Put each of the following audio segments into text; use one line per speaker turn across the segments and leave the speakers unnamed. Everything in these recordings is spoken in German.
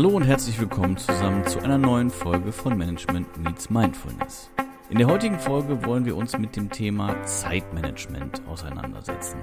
Hallo und herzlich willkommen zusammen zu einer neuen Folge von Management Meets Mindfulness. In der heutigen Folge wollen wir uns mit dem Thema Zeitmanagement auseinandersetzen.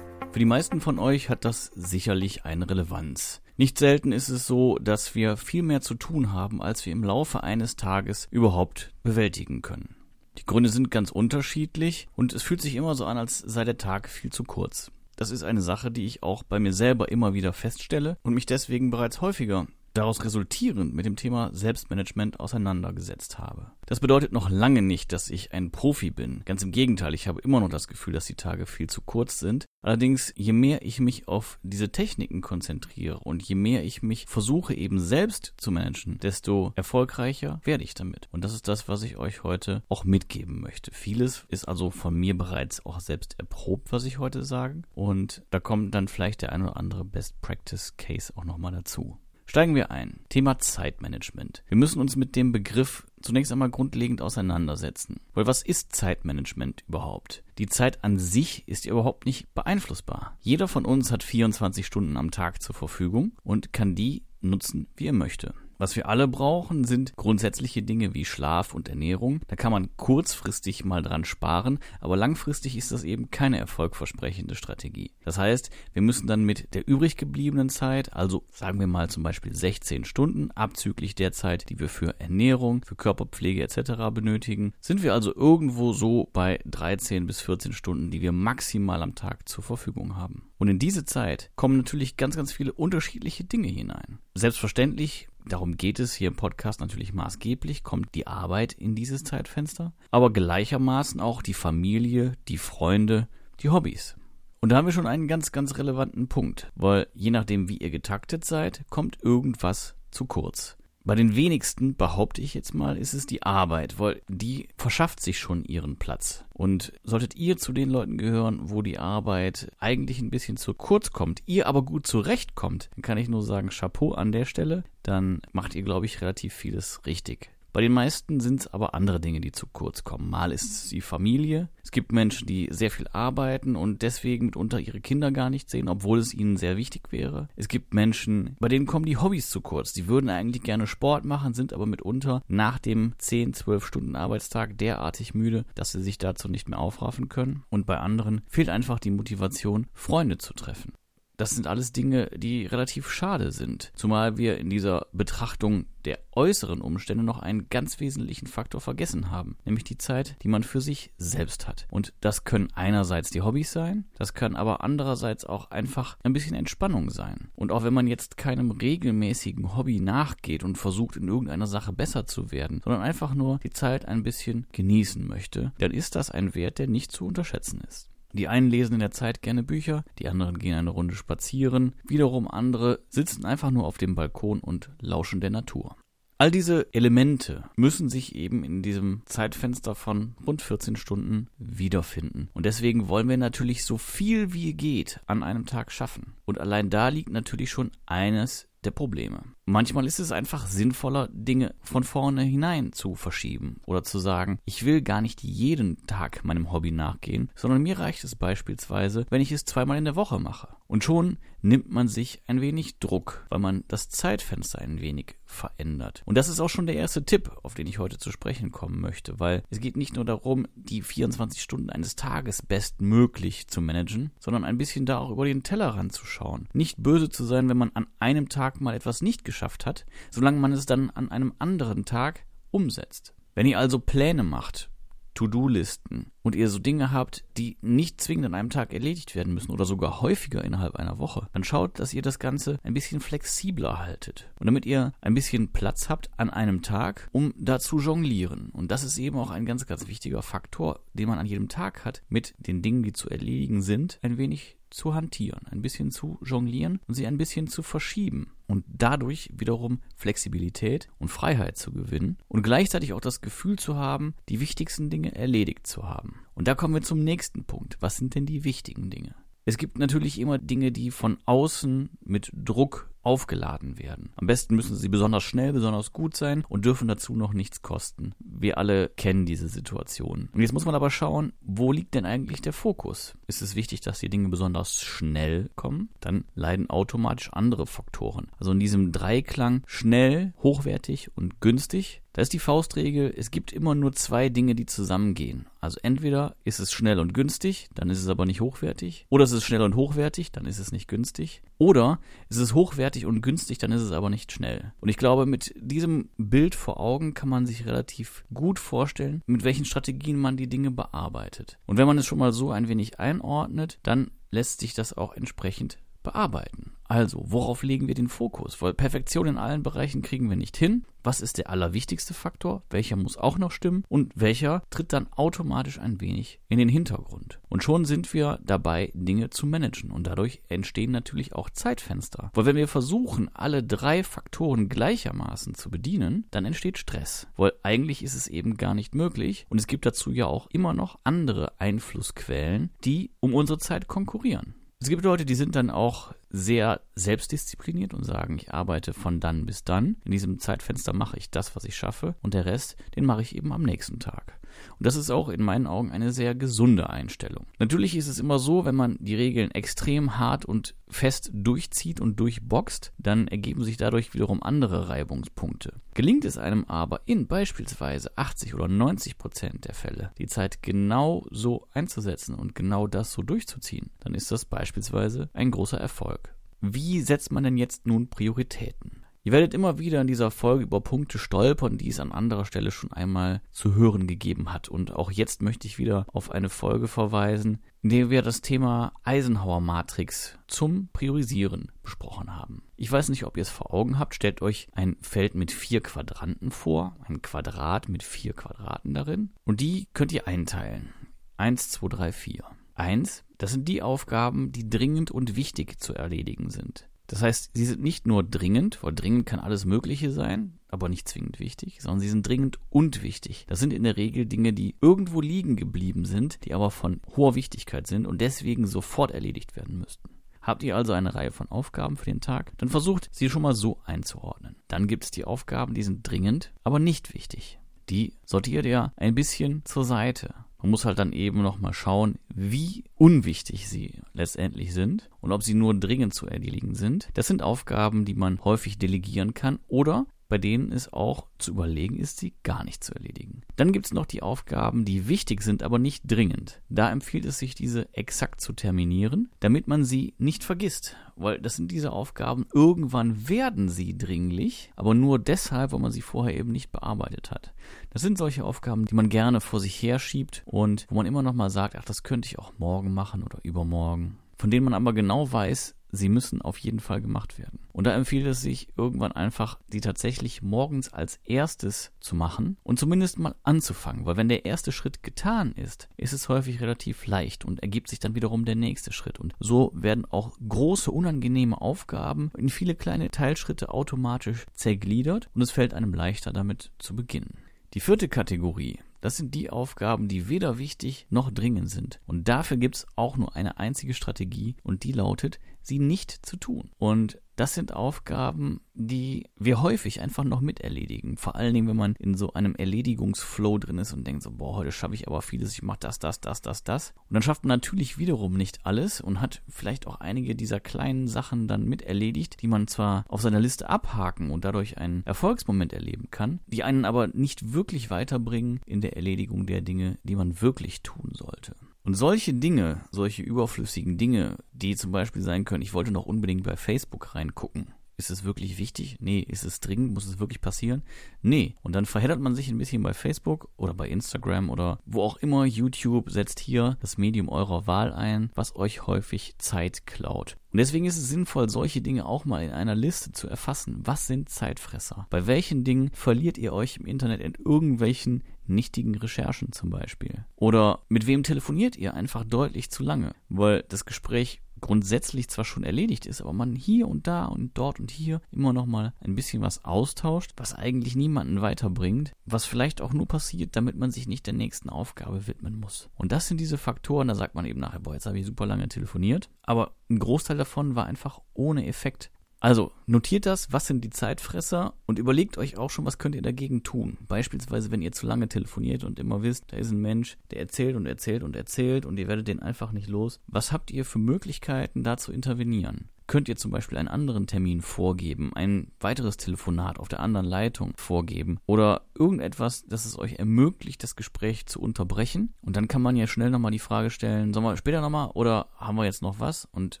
Für die meisten von euch hat das sicherlich eine Relevanz. Nicht selten ist es so, dass wir viel mehr zu tun haben, als wir im Laufe eines Tages überhaupt bewältigen können. Die Gründe sind ganz unterschiedlich und es fühlt sich immer so an, als sei der Tag viel zu kurz. Das ist eine Sache, die ich auch bei mir selber immer wieder feststelle und mich deswegen bereits häufiger daraus resultierend mit dem Thema Selbstmanagement auseinandergesetzt habe. Das bedeutet noch lange nicht, dass ich ein Profi bin. Ganz im Gegenteil, ich habe immer noch das Gefühl, dass die Tage viel zu kurz sind. Allerdings, je mehr ich mich auf diese Techniken konzentriere und je mehr ich mich versuche eben selbst zu managen, desto erfolgreicher werde ich damit. Und das ist das, was ich euch heute auch mitgeben möchte. Vieles ist also von mir bereits auch selbst erprobt, was ich heute sage. Und da kommt dann vielleicht der ein oder andere Best Practice Case auch nochmal dazu. Steigen wir ein. Thema Zeitmanagement. Wir müssen uns mit dem Begriff zunächst einmal grundlegend auseinandersetzen. Weil was ist Zeitmanagement überhaupt? Die Zeit an sich ist ja überhaupt nicht beeinflussbar. Jeder von uns hat 24 Stunden am Tag zur Verfügung und kann die nutzen, wie er möchte. Was wir alle brauchen, sind grundsätzliche Dinge wie Schlaf und Ernährung. Da kann man kurzfristig mal dran sparen, aber langfristig ist das eben keine erfolgversprechende Strategie. Das heißt, wir müssen dann mit der übrig gebliebenen Zeit, also sagen wir mal zum Beispiel 16 Stunden, abzüglich der Zeit, die wir für Ernährung, für Körperpflege etc. benötigen, sind wir also irgendwo so bei 13 bis 14 Stunden, die wir maximal am Tag zur Verfügung haben. Und in diese Zeit kommen natürlich ganz, ganz viele unterschiedliche Dinge hinein. Selbstverständlich darum geht es hier im Podcast natürlich maßgeblich, kommt die Arbeit in dieses Zeitfenster, aber gleichermaßen auch die Familie, die Freunde, die Hobbys. Und da haben wir schon einen ganz, ganz relevanten Punkt, weil je nachdem, wie ihr getaktet seid, kommt irgendwas zu kurz. Bei den wenigsten, behaupte ich jetzt mal, ist es die Arbeit, weil die verschafft sich schon ihren Platz. Und solltet ihr zu den Leuten gehören, wo die Arbeit eigentlich ein bisschen zu kurz kommt, ihr aber gut zurechtkommt, dann kann ich nur sagen, Chapeau an der Stelle, dann macht ihr, glaube ich, relativ vieles richtig. Bei den meisten sind es aber andere Dinge, die zu kurz kommen. Mal ist es die Familie. Es gibt Menschen, die sehr viel arbeiten und deswegen mitunter ihre Kinder gar nicht sehen, obwohl es ihnen sehr wichtig wäre. Es gibt Menschen, bei denen kommen die Hobbys zu kurz. Die würden eigentlich gerne Sport machen, sind aber mitunter nach dem 10, 12 Stunden Arbeitstag derartig müde, dass sie sich dazu nicht mehr aufraffen können. Und bei anderen fehlt einfach die Motivation, Freunde zu treffen. Das sind alles Dinge, die relativ schade sind. Zumal wir in dieser Betrachtung der äußeren Umstände noch einen ganz wesentlichen Faktor vergessen haben, nämlich die Zeit, die man für sich selbst hat. Und das können einerseits die Hobbys sein, das kann aber andererseits auch einfach ein bisschen Entspannung sein. Und auch wenn man jetzt keinem regelmäßigen Hobby nachgeht und versucht, in irgendeiner Sache besser zu werden, sondern einfach nur die Zeit ein bisschen genießen möchte, dann ist das ein Wert, der nicht zu unterschätzen ist. Die einen lesen in der Zeit gerne Bücher, die anderen gehen eine Runde spazieren, wiederum andere sitzen einfach nur auf dem Balkon und lauschen der Natur. All diese Elemente müssen sich eben in diesem Zeitfenster von rund 14 Stunden wiederfinden. Und deswegen wollen wir natürlich so viel wie geht an einem Tag schaffen. Und allein da liegt natürlich schon eines der Probleme. Manchmal ist es einfach sinnvoller, Dinge von vorne hinein zu verschieben oder zu sagen, ich will gar nicht jeden Tag meinem Hobby nachgehen, sondern mir reicht es beispielsweise, wenn ich es zweimal in der Woche mache. Und schon nimmt man sich ein wenig Druck, weil man das Zeitfenster ein wenig verändert. Und das ist auch schon der erste Tipp, auf den ich heute zu sprechen kommen möchte, weil es geht nicht nur darum, die 24 Stunden eines Tages bestmöglich zu managen, sondern ein bisschen da auch über den Tellerrand zu schauen. Nicht böse zu sein, wenn man an einem Tag mal etwas nicht geschafft hat, solange man es dann an einem anderen Tag umsetzt. Wenn ihr also Pläne macht, To-Do-Listen und ihr so Dinge habt, die nicht zwingend an einem Tag erledigt werden müssen oder sogar häufiger innerhalb einer Woche, dann schaut, dass ihr das Ganze ein bisschen flexibler haltet. Und damit ihr ein bisschen Platz habt an einem Tag, um da zu jonglieren. Und das ist eben auch ein ganz, ganz wichtiger Faktor, den man an jedem Tag hat, mit den Dingen, die zu erledigen sind, ein wenig zu hantieren, ein bisschen zu jonglieren und sie ein bisschen zu verschieben und dadurch wiederum Flexibilität und Freiheit zu gewinnen und gleichzeitig auch das Gefühl zu haben, die wichtigsten Dinge erledigt zu haben. Und da kommen wir zum nächsten Punkt. Was sind denn die wichtigen Dinge? Es gibt natürlich immer Dinge, die von außen mit Druck aufgeladen werden. Am besten müssen sie besonders schnell, besonders gut sein und dürfen dazu noch nichts kosten. Wir alle kennen diese Situation. Und jetzt muss man aber schauen, wo liegt denn eigentlich der Fokus? Ist es wichtig, dass die Dinge besonders schnell kommen? Dann leiden automatisch andere Faktoren. Also in diesem Dreiklang schnell, hochwertig und günstig da ist die Faustregel, es gibt immer nur zwei Dinge, die zusammengehen. Also entweder ist es schnell und günstig, dann ist es aber nicht hochwertig, oder es ist schnell und hochwertig, dann ist es nicht günstig, oder es ist hochwertig und günstig, dann ist es aber nicht schnell. Und ich glaube, mit diesem Bild vor Augen kann man sich relativ gut vorstellen, mit welchen Strategien man die Dinge bearbeitet. Und wenn man es schon mal so ein wenig einordnet, dann lässt sich das auch entsprechend bearbeiten. Also, worauf legen wir den Fokus? Weil Perfektion in allen Bereichen kriegen wir nicht hin. Was ist der allerwichtigste Faktor? Welcher muss auch noch stimmen? Und welcher tritt dann automatisch ein wenig in den Hintergrund? Und schon sind wir dabei, Dinge zu managen. Und dadurch entstehen natürlich auch Zeitfenster. Weil wenn wir versuchen, alle drei Faktoren gleichermaßen zu bedienen, dann entsteht Stress. Weil eigentlich ist es eben gar nicht möglich. Und es gibt dazu ja auch immer noch andere Einflussquellen, die um unsere Zeit konkurrieren. Es gibt Leute, die sind dann auch sehr selbstdiszipliniert und sagen, ich arbeite von dann bis dann. In diesem Zeitfenster mache ich das, was ich schaffe und der Rest, den mache ich eben am nächsten Tag. Und das ist auch in meinen Augen eine sehr gesunde Einstellung. Natürlich ist es immer so, wenn man die Regeln extrem hart und fest durchzieht und durchboxt, dann ergeben sich dadurch wiederum andere Reibungspunkte. Gelingt es einem aber in beispielsweise 80 oder 90 Prozent der Fälle, die Zeit genau so einzusetzen und genau das so durchzuziehen, dann ist das beispielsweise ein großer Erfolg. Wie setzt man denn jetzt nun Prioritäten? Ihr werdet immer wieder in dieser Folge über Punkte stolpern, die es an anderer Stelle schon einmal zu hören gegeben hat. Und auch jetzt möchte ich wieder auf eine Folge verweisen, in der wir das Thema Eisenhower Matrix zum Priorisieren besprochen haben. Ich weiß nicht, ob ihr es vor Augen habt. Stellt euch ein Feld mit vier Quadranten vor, ein Quadrat mit vier Quadraten darin. Und die könnt ihr einteilen. Eins, zwei, drei, vier. Eins, das sind die Aufgaben, die dringend und wichtig zu erledigen sind. Das heißt, sie sind nicht nur dringend, weil dringend kann alles Mögliche sein, aber nicht zwingend wichtig, sondern sie sind dringend und wichtig. Das sind in der Regel Dinge, die irgendwo liegen geblieben sind, die aber von hoher Wichtigkeit sind und deswegen sofort erledigt werden müssten. Habt ihr also eine Reihe von Aufgaben für den Tag, dann versucht sie schon mal so einzuordnen. Dann gibt es die Aufgaben, die sind dringend, aber nicht wichtig. Die sortiert ihr ein bisschen zur Seite man muss halt dann eben nochmal schauen, wie unwichtig sie letztendlich sind und ob sie nur dringend zu erledigen sind. Das sind Aufgaben, die man häufig delegieren kann oder bei denen es auch zu überlegen ist, sie gar nicht zu erledigen. Dann gibt es noch die Aufgaben, die wichtig sind, aber nicht dringend. Da empfiehlt es sich, diese exakt zu terminieren, damit man sie nicht vergisst. Weil das sind diese Aufgaben, irgendwann werden sie dringlich, aber nur deshalb, weil man sie vorher eben nicht bearbeitet hat. Das sind solche Aufgaben, die man gerne vor sich herschiebt und wo man immer noch mal sagt, ach, das könnte ich auch morgen machen oder übermorgen. Von denen man aber genau weiß, sie müssen auf jeden Fall gemacht werden. Und da empfiehlt es sich irgendwann einfach, die tatsächlich morgens als erstes zu machen und zumindest mal anzufangen, weil wenn der erste Schritt getan ist, ist es häufig relativ leicht und ergibt sich dann wiederum der nächste Schritt. Und so werden auch große, unangenehme Aufgaben in viele kleine Teilschritte automatisch zergliedert und es fällt einem leichter damit zu beginnen. Die vierte Kategorie das sind die Aufgaben, die weder wichtig noch dringend sind. Und dafür gibt es auch nur eine einzige Strategie und die lautet, sie nicht zu tun. Und das sind Aufgaben, die wir häufig einfach noch miterledigen. Vor allen Dingen, wenn man in so einem Erledigungsflow drin ist und denkt so, boah, heute schaffe ich aber vieles, ich mache das, das, das, das, das. Und dann schafft man natürlich wiederum nicht alles und hat vielleicht auch einige dieser kleinen Sachen dann miterledigt, die man zwar auf seiner Liste abhaken und dadurch einen Erfolgsmoment erleben kann, die einen aber nicht wirklich weiterbringen in der Erledigung der Dinge, die man wirklich tun sollte. Und solche Dinge, solche überflüssigen Dinge, die zum Beispiel sein können, ich wollte noch unbedingt bei Facebook reingucken. Ist es wirklich wichtig? Nee. Ist es dringend? Muss es wirklich passieren? Nee. Und dann verheddert man sich ein bisschen bei Facebook oder bei Instagram oder wo auch immer. YouTube setzt hier das Medium eurer Wahl ein, was euch häufig Zeit klaut. Und deswegen ist es sinnvoll, solche Dinge auch mal in einer Liste zu erfassen. Was sind Zeitfresser? Bei welchen Dingen verliert ihr euch im Internet in irgendwelchen nichtigen Recherchen zum Beispiel? Oder mit wem telefoniert ihr einfach deutlich zu lange? Weil das Gespräch grundsätzlich zwar schon erledigt ist, aber man hier und da und dort und hier immer noch mal ein bisschen was austauscht, was eigentlich niemanden weiterbringt, was vielleicht auch nur passiert, damit man sich nicht der nächsten Aufgabe widmen muss. Und das sind diese Faktoren, da sagt man eben nachher, boah, jetzt habe ich super lange telefoniert, aber ein Großteil davon war einfach ohne Effekt Also notiert das, was sind die Zeitfresser und überlegt euch auch schon, was könnt ihr dagegen tun. Beispielsweise, wenn ihr zu lange telefoniert und immer wisst, da ist ein Mensch, der erzählt und erzählt und erzählt und ihr werdet den einfach nicht los. Was habt ihr für Möglichkeiten, da zu intervenieren? könnt ihr zum Beispiel einen anderen Termin vorgeben, ein weiteres Telefonat auf der anderen Leitung vorgeben oder irgendetwas, das es euch ermöglicht, das Gespräch zu unterbrechen. Und dann kann man ja schnell nochmal die Frage stellen, sollen wir später nochmal oder haben wir jetzt noch was? Und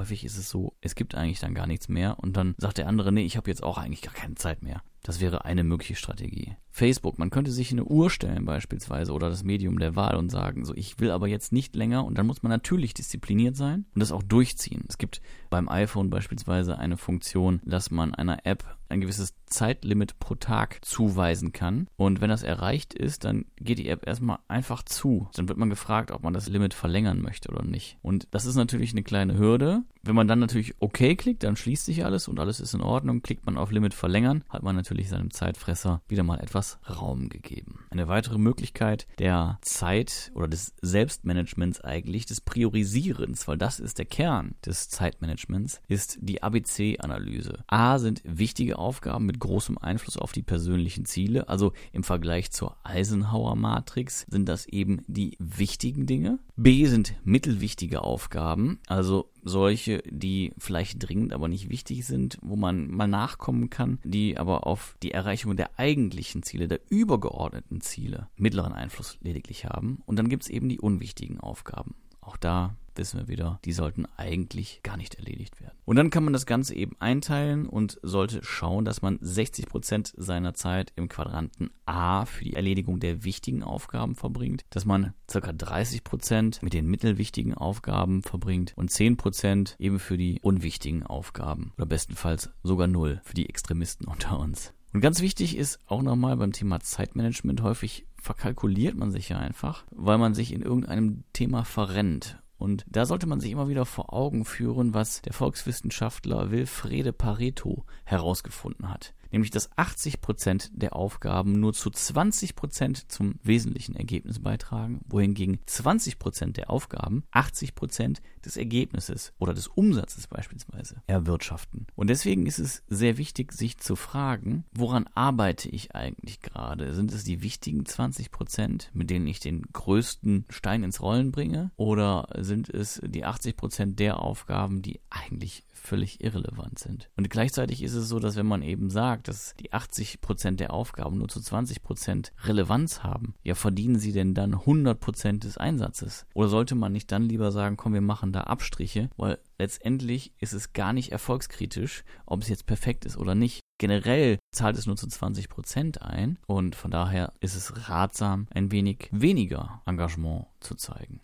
häufig ist es so, es gibt eigentlich dann gar nichts mehr und dann sagt der andere, nee, ich habe jetzt auch eigentlich gar keine Zeit mehr. Das wäre eine mögliche Strategie. Facebook, man könnte sich eine Uhr stellen beispielsweise oder das Medium der Wahl und sagen, so ich will aber jetzt nicht länger und dann muss man natürlich diszipliniert sein und das auch durchziehen. Es gibt beim iPhone beispielsweise eine Funktion, dass man einer App ein gewisses Zeitlimit pro Tag zuweisen kann. Und wenn das erreicht ist, dann geht die App erstmal einfach zu. Dann wird man gefragt, ob man das Limit verlängern möchte oder nicht. Und das ist natürlich eine kleine Hürde. Wenn man dann natürlich OK klickt, dann schließt sich alles und alles ist in Ordnung. Klickt man auf Limit verlängern, hat man natürlich seinem Zeitfresser wieder mal etwas Raum gegeben. Eine weitere Möglichkeit der Zeit oder des Selbstmanagements eigentlich, des Priorisierens, weil das ist der Kern des Zeitmanagements, ist die ABC-Analyse. A sind wichtige Aufgaben mit großem Einfluss auf die persönlichen Ziele. Also im Vergleich zur Eisenhower-Matrix sind das eben die wichtigen Dinge. B sind mittelwichtige Aufgaben, also solche, die vielleicht dringend, aber nicht wichtig sind, wo man mal nachkommen kann, die aber auf die Erreichung der eigentlichen Ziele, der übergeordneten Ziele mittleren Einfluss lediglich haben. Und dann gibt es eben die unwichtigen Aufgaben. Auch da wissen wir wieder, die sollten eigentlich gar nicht erledigt werden. Und dann kann man das Ganze eben einteilen und sollte schauen, dass man 60 Prozent seiner Zeit im Quadranten A für die Erledigung der wichtigen Aufgaben verbringt, dass man ca. 30 Prozent mit den mittelwichtigen Aufgaben verbringt und 10 Prozent eben für die unwichtigen Aufgaben oder bestenfalls sogar null für die Extremisten unter uns. Und ganz wichtig ist auch nochmal beim Thema Zeitmanagement häufig verkalkuliert man sich ja einfach, weil man sich in irgendeinem Thema verrennt. Und da sollte man sich immer wieder vor Augen führen, was der Volkswissenschaftler Wilfrede Pareto herausgefunden hat nämlich dass 80 Prozent der Aufgaben nur zu 20 Prozent zum wesentlichen Ergebnis beitragen, wohingegen 20 Prozent der Aufgaben 80 Prozent des Ergebnisses oder des Umsatzes beispielsweise erwirtschaften. Und deswegen ist es sehr wichtig, sich zu fragen, woran arbeite ich eigentlich gerade? Sind es die wichtigen 20 Prozent, mit denen ich den größten Stein ins Rollen bringe? Oder sind es die 80 Prozent der Aufgaben, die eigentlich völlig irrelevant sind. Und gleichzeitig ist es so, dass wenn man eben sagt, dass die 80 Prozent der Aufgaben nur zu 20 Prozent Relevanz haben, ja, verdienen sie denn dann 100 Prozent des Einsatzes? Oder sollte man nicht dann lieber sagen, komm, wir machen da Abstriche, weil letztendlich ist es gar nicht erfolgskritisch, ob es jetzt perfekt ist oder nicht. Generell zahlt es nur zu 20 Prozent ein und von daher ist es ratsam, ein wenig weniger Engagement zu zeigen.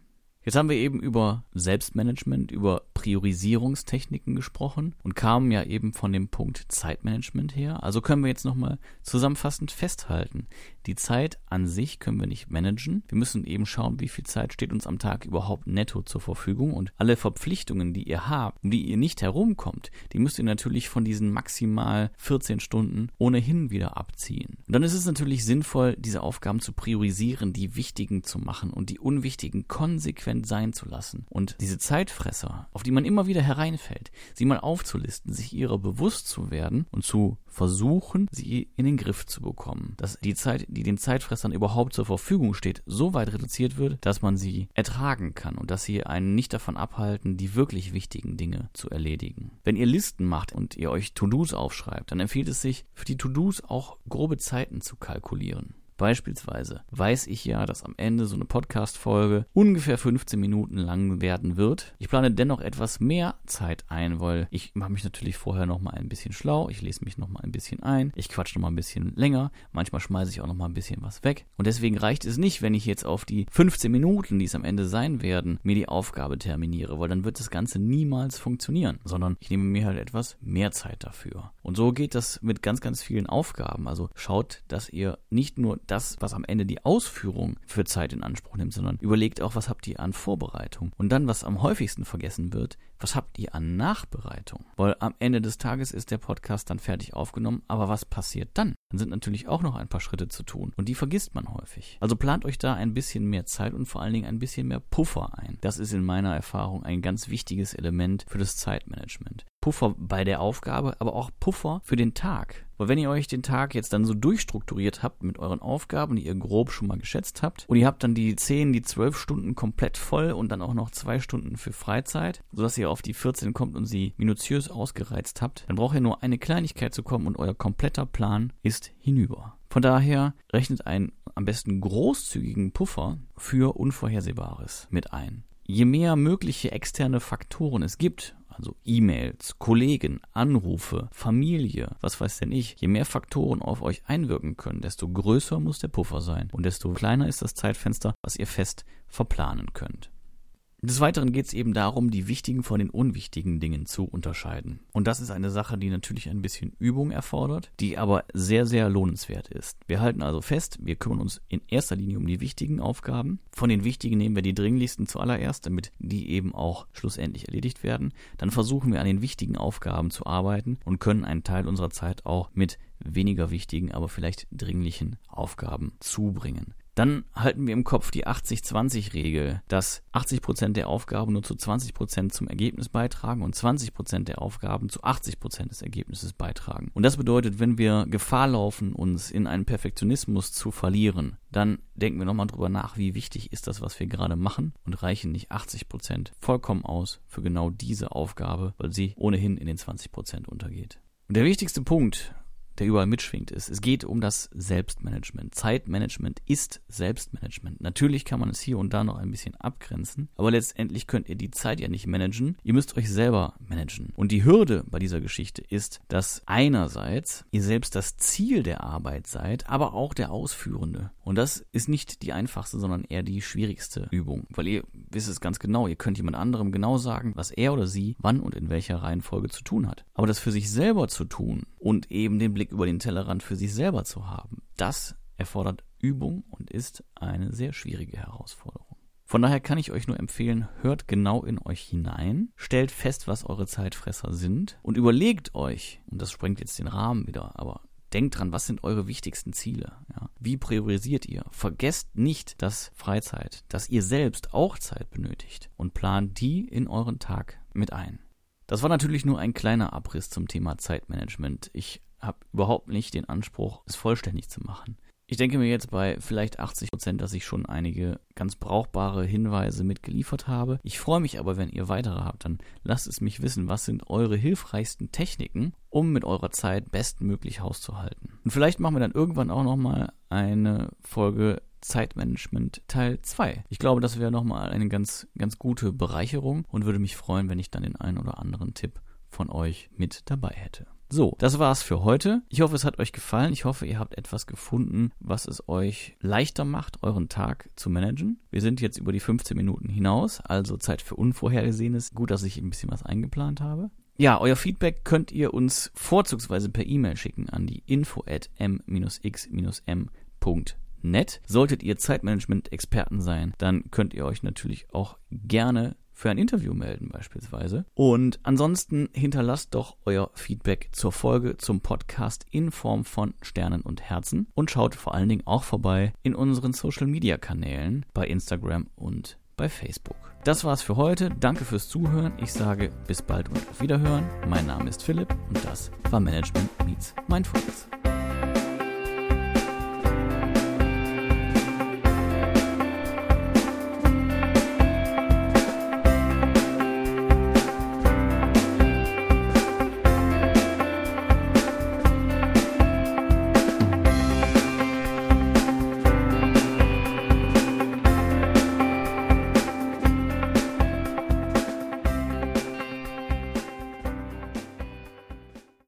Jetzt haben wir eben über Selbstmanagement, über Priorisierungstechniken gesprochen und kamen ja eben von dem Punkt Zeitmanagement her. Also können wir jetzt nochmal zusammenfassend festhalten. Die Zeit an sich können wir nicht managen. Wir müssen eben schauen, wie viel Zeit steht uns am Tag überhaupt netto zur Verfügung und alle Verpflichtungen, die ihr habt, um die ihr nicht herumkommt, die müsst ihr natürlich von diesen maximal 14 Stunden ohnehin wieder abziehen. Und dann ist es natürlich sinnvoll, diese Aufgaben zu priorisieren, die wichtigen zu machen und die unwichtigen konsequent konsequent sein zu lassen und diese Zeitfresser, auf die man immer wieder hereinfällt, sie mal aufzulisten, sich ihrer bewusst zu werden und zu versuchen, sie in den Griff zu bekommen. Dass die Zeit, die den Zeitfressern überhaupt zur Verfügung steht, so weit reduziert wird, dass man sie ertragen kann und dass sie einen nicht davon abhalten, die wirklich wichtigen Dinge zu erledigen. Wenn ihr Listen macht und ihr euch To-Dos aufschreibt, dann empfiehlt es sich, für die To-Dos auch grobe Zeiten zu kalkulieren. Beispielsweise weiß ich ja, dass am Ende so eine Podcast-Folge ungefähr 15 Minuten lang werden wird. Ich plane dennoch etwas mehr Zeit ein, weil ich mache mich natürlich vorher nochmal ein bisschen schlau. Ich lese mich nochmal ein bisschen ein. Ich quatsch nochmal ein bisschen länger. Manchmal schmeiße ich auch nochmal ein bisschen was weg. Und deswegen reicht es nicht, wenn ich jetzt auf die 15 Minuten, die es am Ende sein werden, mir die Aufgabe terminiere, weil dann wird das Ganze niemals funktionieren, sondern ich nehme mir halt etwas mehr Zeit dafür. Und so geht das mit ganz, ganz vielen Aufgaben. Also schaut, dass ihr nicht nur das, was am Ende die Ausführung für Zeit in Anspruch nimmt, sondern überlegt auch, was habt ihr an Vorbereitung. Und dann, was am häufigsten vergessen wird, was habt ihr an Nachbereitung? Weil am Ende des Tages ist der Podcast dann fertig aufgenommen, aber was passiert dann? Dann sind natürlich auch noch ein paar Schritte zu tun und die vergisst man häufig. Also plant euch da ein bisschen mehr Zeit und vor allen Dingen ein bisschen mehr Puffer ein. Das ist in meiner Erfahrung ein ganz wichtiges Element für das Zeitmanagement. Puffer bei der Aufgabe, aber auch Puffer für den Tag. Weil wenn ihr euch den Tag jetzt dann so durchstrukturiert habt mit euren Aufgaben, die ihr grob schon mal geschätzt habt, und ihr habt dann die 10, die 12 Stunden komplett voll und dann auch noch zwei Stunden für Freizeit, sodass ihr auf die 14 kommt und sie minutiös ausgereizt habt, dann braucht ihr nur eine Kleinigkeit zu kommen und euer kompletter Plan ist hinüber. Von daher rechnet einen am besten großzügigen Puffer für Unvorhersehbares mit ein. Je mehr mögliche externe Faktoren es gibt, also E-Mails, Kollegen, Anrufe, Familie, was weiß denn ich, je mehr Faktoren auf euch einwirken können, desto größer muss der Puffer sein und desto kleiner ist das Zeitfenster, was ihr fest verplanen könnt. Des Weiteren geht es eben darum, die wichtigen von den unwichtigen Dingen zu unterscheiden. Und das ist eine Sache, die natürlich ein bisschen Übung erfordert, die aber sehr, sehr lohnenswert ist. Wir halten also fest, wir kümmern uns in erster Linie um die wichtigen Aufgaben. Von den wichtigen nehmen wir die dringlichsten zuallererst, damit die eben auch schlussendlich erledigt werden. Dann versuchen wir an den wichtigen Aufgaben zu arbeiten und können einen Teil unserer Zeit auch mit weniger wichtigen, aber vielleicht dringlichen Aufgaben zubringen. Dann halten wir im Kopf die 80-20-Regel, dass 80% der Aufgaben nur zu 20% zum Ergebnis beitragen und 20% der Aufgaben zu 80% des Ergebnisses beitragen. Und das bedeutet, wenn wir Gefahr laufen, uns in einen Perfektionismus zu verlieren, dann denken wir nochmal drüber nach, wie wichtig ist das, was wir gerade machen und reichen nicht 80% vollkommen aus für genau diese Aufgabe, weil sie ohnehin in den 20% untergeht. Und der wichtigste Punkt, der überall mitschwingt, ist. Es geht um das Selbstmanagement. Zeitmanagement ist Selbstmanagement. Natürlich kann man es hier und da noch ein bisschen abgrenzen, aber letztendlich könnt ihr die Zeit ja nicht managen. Ihr müsst euch selber managen. Und die Hürde bei dieser Geschichte ist, dass einerseits ihr selbst das Ziel der Arbeit seid, aber auch der Ausführende. Und das ist nicht die einfachste, sondern eher die schwierigste Übung, weil ihr wisst es ganz genau. Ihr könnt jemand anderem genau sagen, was er oder sie wann und in welcher Reihenfolge zu tun hat. Aber das für sich selber zu tun und eben den Blick Blick über den Tellerrand für sich selber zu haben, das erfordert Übung und ist eine sehr schwierige Herausforderung. Von daher kann ich euch nur empfehlen, hört genau in euch hinein, stellt fest, was eure Zeitfresser sind und überlegt euch, und das sprengt jetzt den Rahmen wieder, aber denkt dran, was sind eure wichtigsten Ziele? Ja? Wie priorisiert ihr? Vergesst nicht, dass Freizeit, dass ihr selbst auch Zeit benötigt und plant die in euren Tag mit ein. Das war natürlich nur ein kleiner Abriss zum Thema Zeitmanagement. Ich habe überhaupt nicht den Anspruch, es vollständig zu machen. Ich denke mir jetzt bei vielleicht 80 Prozent, dass ich schon einige ganz brauchbare Hinweise mitgeliefert habe. Ich freue mich aber, wenn ihr weitere habt, dann lasst es mich wissen, was sind eure hilfreichsten Techniken, um mit eurer Zeit bestmöglich Haus zu halten. Und vielleicht machen wir dann irgendwann auch nochmal eine Folge Zeitmanagement Teil 2. Ich glaube, das wäre nochmal eine ganz, ganz gute Bereicherung und würde mich freuen, wenn ich dann den einen oder anderen Tipp von euch mit dabei hätte. So, das war's für heute. Ich hoffe, es hat euch gefallen. Ich hoffe, ihr habt etwas gefunden, was es euch leichter macht, euren Tag zu managen. Wir sind jetzt über die 15 Minuten hinaus, also Zeit für Unvorhergesehenes. Gut, dass ich ein bisschen was eingeplant habe. Ja, euer Feedback könnt ihr uns vorzugsweise per E-Mail schicken an die info at m-x-m.net. Solltet ihr Zeitmanagement-Experten sein, dann könnt ihr euch natürlich auch gerne für ein Interview melden beispielsweise. Und ansonsten hinterlasst doch euer Feedback zur Folge zum Podcast in Form von Sternen und Herzen und schaut vor allen Dingen auch vorbei in unseren Social Media Kanälen bei Instagram und bei Facebook. Das war's für heute. Danke fürs Zuhören. Ich sage bis bald und auf Wiederhören. Mein Name ist Philipp und das war Management Meets Mindfulness.